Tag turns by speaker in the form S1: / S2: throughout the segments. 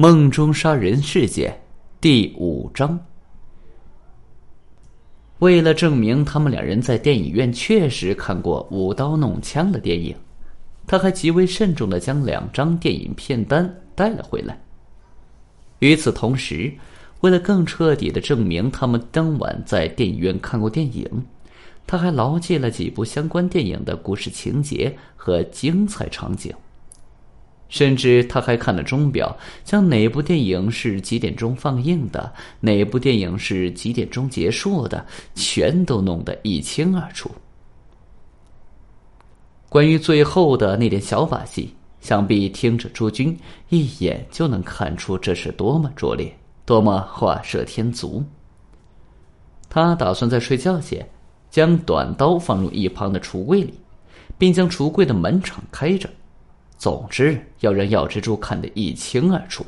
S1: 梦中杀人事件第五章。为了证明他们两人在电影院确实看过舞刀弄枪的电影，他还极为慎重的将两张电影片单带了回来。与此同时，为了更彻底的证明他们当晚在电影院看过电影，他还牢记了几部相关电影的故事情节和精彩场景。甚至他还看了钟表，将哪部电影是几点钟放映的，哪部电影是几点钟结束的，全都弄得一清二楚。关于最后的那点小把戏，想必听着诸君一眼就能看出这是多么拙劣，多么画蛇添足。他打算在睡觉前，将短刀放入一旁的橱柜里，并将橱柜的门敞开着。总之，要让药蜘蛛看得一清二楚。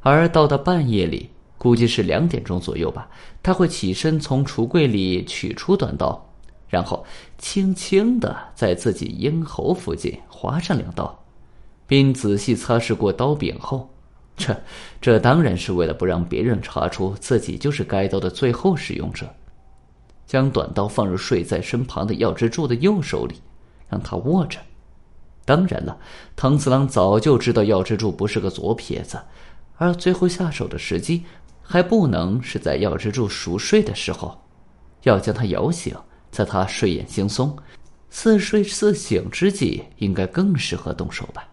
S1: 而到了半夜里，估计是两点钟左右吧，他会起身从橱柜里取出短刀，然后轻轻的在自己咽喉附近划上两刀，并仔细擦拭过刀柄后，这这当然是为了不让别人查出自己就是该刀的最后使用者。将短刀放入睡在身旁的药蜘蛛的右手里，让他握着。当然了，藤次郎早就知道药之助不是个左撇子，而最后下手的时机还不能是在药之助熟睡的时候，要将他摇醒，在他睡眼惺忪、似睡似醒之际，应该更适合动手吧。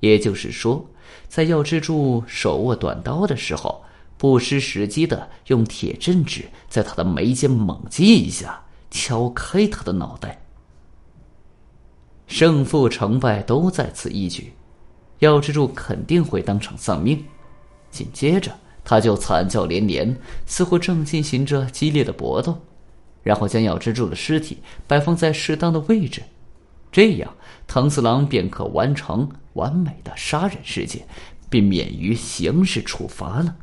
S1: 也就是说，在药之助手握短刀的时候，不失时机的用铁镇指在他的眉间猛击一下，敲开他的脑袋。胜负成败都在此一举，药之助肯定会当场丧命。紧接着，他就惨叫连连，似乎正进行着激烈的搏斗，然后将药之助的尸体摆放在适当的位置，这样藤四郎便可完成完美的杀人事件，并免于刑事处罚了。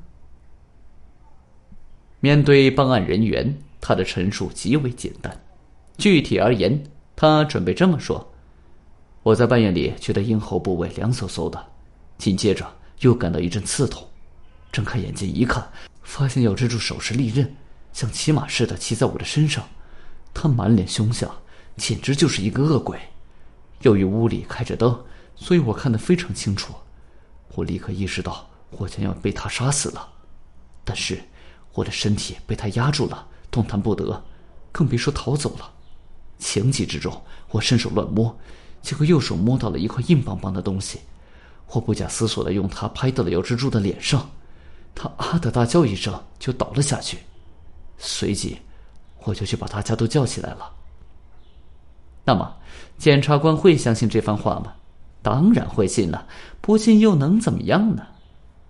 S1: 面对办案人员，他的陈述极为简单。具体而言，他准备这么说。我在半夜里觉得咽喉部位凉飕飕的，紧接着又感到一阵刺痛，睁开眼睛一看，发现药之助手持利刃，像骑马似的骑在我的身上，他满脸凶相，简直就是一个恶鬼。由于屋里开着灯，所以我看得非常清楚。我立刻意识到我将要被他杀死了，但是我的身体被他压住了，动弹不得，更别说逃走了。情急之中，我伸手乱摸。结果右手摸到了一块硬邦邦的东西，我不假思索的用它拍到了姚之柱的脸上，他啊的大叫一声就倒了下去，随即我就去把大家都叫起来了。那么，检察官会相信这番话吗？当然会信了，不信又能怎么样呢？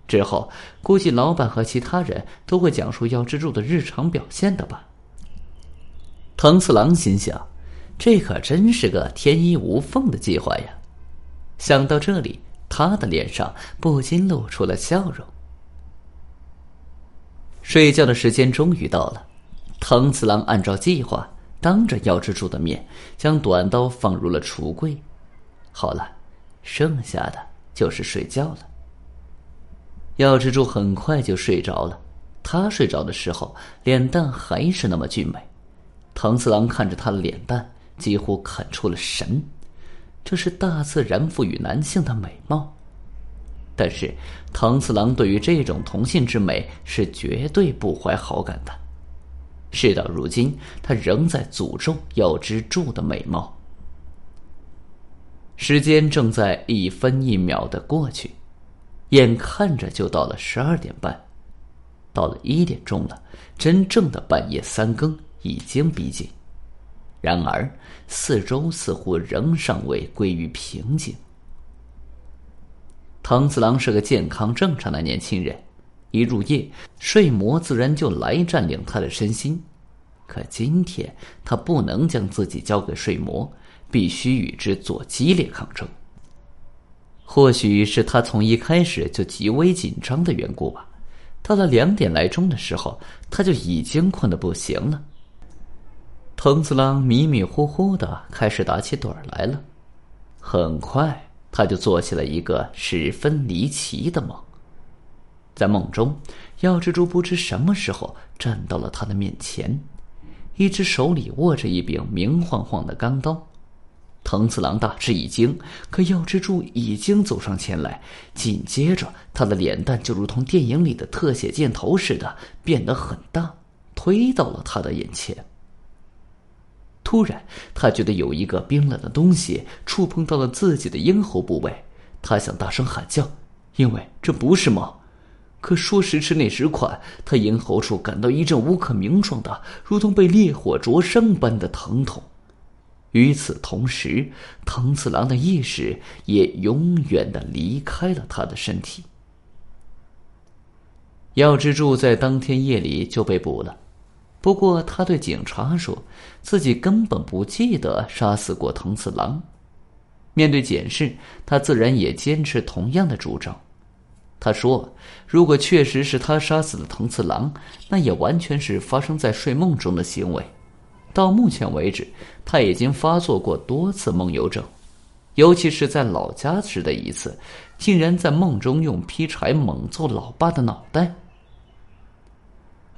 S1: 之后估计老板和其他人都会讲述姚之柱的日常表现的吧。藤次郎心想。这可真是个天衣无缝的计划呀！想到这里，他的脸上不禁露出了笑容。睡觉的时间终于到了，藤次郎按照计划，当着药之助的面将短刀放入了橱柜。好了，剩下的就是睡觉了。药之助很快就睡着了，他睡着的时候，脸蛋还是那么俊美。藤次郎看着他的脸蛋。几乎啃出了神，这是大自然赋予男性的美貌。但是藤次郎对于这种同性之美是绝对不怀好感的。事到如今，他仍在诅咒药之助的美貌。时间正在一分一秒的过去，眼看着就到了十二点半，到了一点钟了，真正的半夜三更已经逼近。然而，四周似乎仍尚未归于平静。藤次郎是个健康正常的年轻人，一入夜，睡魔自然就来占领他的身心。可今天，他不能将自己交给睡魔，必须与之做激烈抗争。或许是他从一开始就极为紧张的缘故吧。到了两点来钟的时候，他就已经困得不行了。藤次郎迷迷糊糊的开始打起盹儿来了，很快他就做起了一个十分离奇的梦。在梦中，药蜘蛛不知什么时候站到了他的面前，一只手里握着一柄明晃晃的钢刀。藤次郎大吃一惊，可药蜘蛛已经走上前来，紧接着他的脸蛋就如同电影里的特写箭头似的变得很大，推到了他的眼前。突然，他觉得有一个冰冷的东西触碰到了自己的咽喉部位，他想大声喊叫，因为这不是梦。可说时迟，那时快，他咽喉处感到一阵无可名状的、如同被烈火灼伤般的疼痛。与此同时，藤次郎的意识也永远的离开了他的身体。药之助在当天夜里就被捕了，不过他对警察说自己根本不记得杀死过藤次郎。面对检视，他自然也坚持同样的主张。他说：“如果确实是他杀死了藤次郎，那也完全是发生在睡梦中的行为。”到目前为止，他已经发作过多次梦游症，尤其是在老家时的一次，竟然在梦中用劈柴猛揍老爸的脑袋。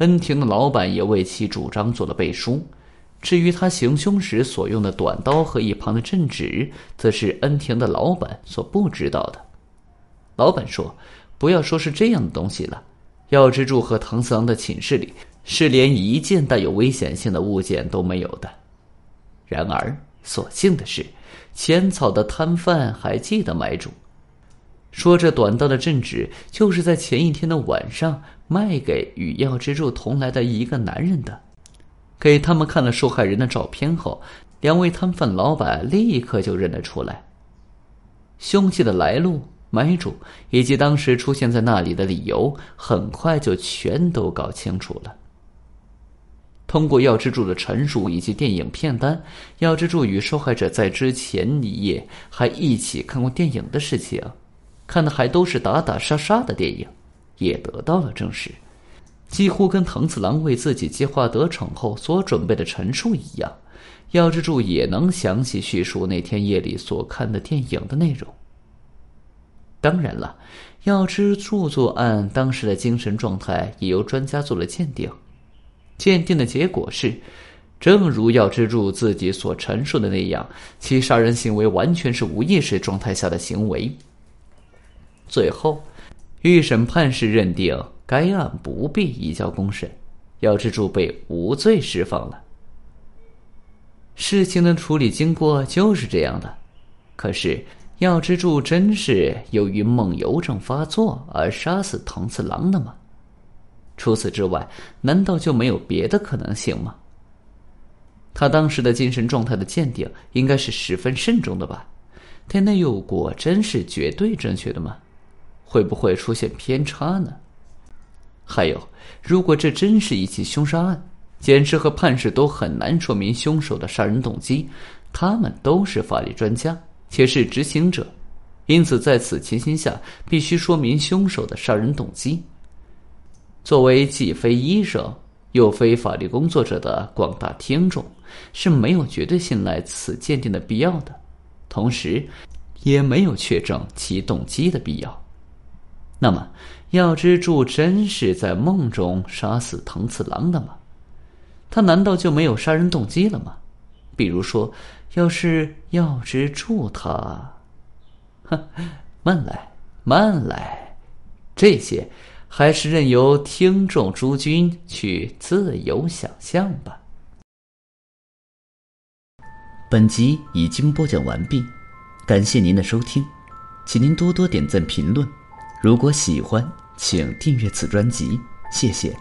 S1: 恩婷的老板也为其主张做了背书，至于他行凶时所用的短刀和一旁的镇纸，则是恩婷的老板所不知道的。老板说：“不要说是这样的东西了，药之助和唐四郎的寝室里。”是连一件带有危险性的物件都没有的。然而，所幸的是，浅草的摊贩还记得买主，说这短刀的镇纸就是在前一天的晚上卖给与药之助同来的一个男人的。给他们看了受害人的照片后，两位摊贩老板立刻就认了出来。凶器的来路、买主以及当时出现在那里的理由，很快就全都搞清楚了。通过药之助的陈述以及电影片单，药之助与受害者在之前一夜还一起看过电影的事情，看的还都是打打杀杀的电影，也得到了证实，几乎跟藤次郎为自己计划得逞后所准备的陈述一样，药之助也能详细叙述那天夜里所看的电影的内容。当然了，药之助作案当时的精神状态也由专家做了鉴定。鉴定的结果是，正如药之助自己所陈述的那样，其杀人行为完全是无意识状态下的行为。最后，预审判时认定该案不必移交公审，药之助被无罪释放了。事情的处理经过就是这样的。可是，药之助真是由于梦游症发作而杀死藤次郎的吗？除此之外，难道就没有别的可能性吗？他当时的精神状态的鉴定应该是十分慎重的吧？但那又果真是绝对正确的吗？会不会出现偏差呢？还有，如果这真是一起凶杀案，检视和判事都很难说明凶手的杀人动机。他们都是法律专家，且是执行者，因此在此情形下，必须说明凶手的杀人动机。作为既非医生又非法律工作者的广大听众，是没有绝对信赖此鉴定的必要的，同时，也没有确证其动机的必要。那么，药之助真是在梦中杀死藤次郎的吗？他难道就没有杀人动机了吗？比如说，要是药之助他……哼，慢来，慢来，这些。还是任由听众诸君去自由想象吧。本集已经播讲完毕，感谢您的收听，请您多多点赞评论。如果喜欢，请订阅此专辑，谢谢。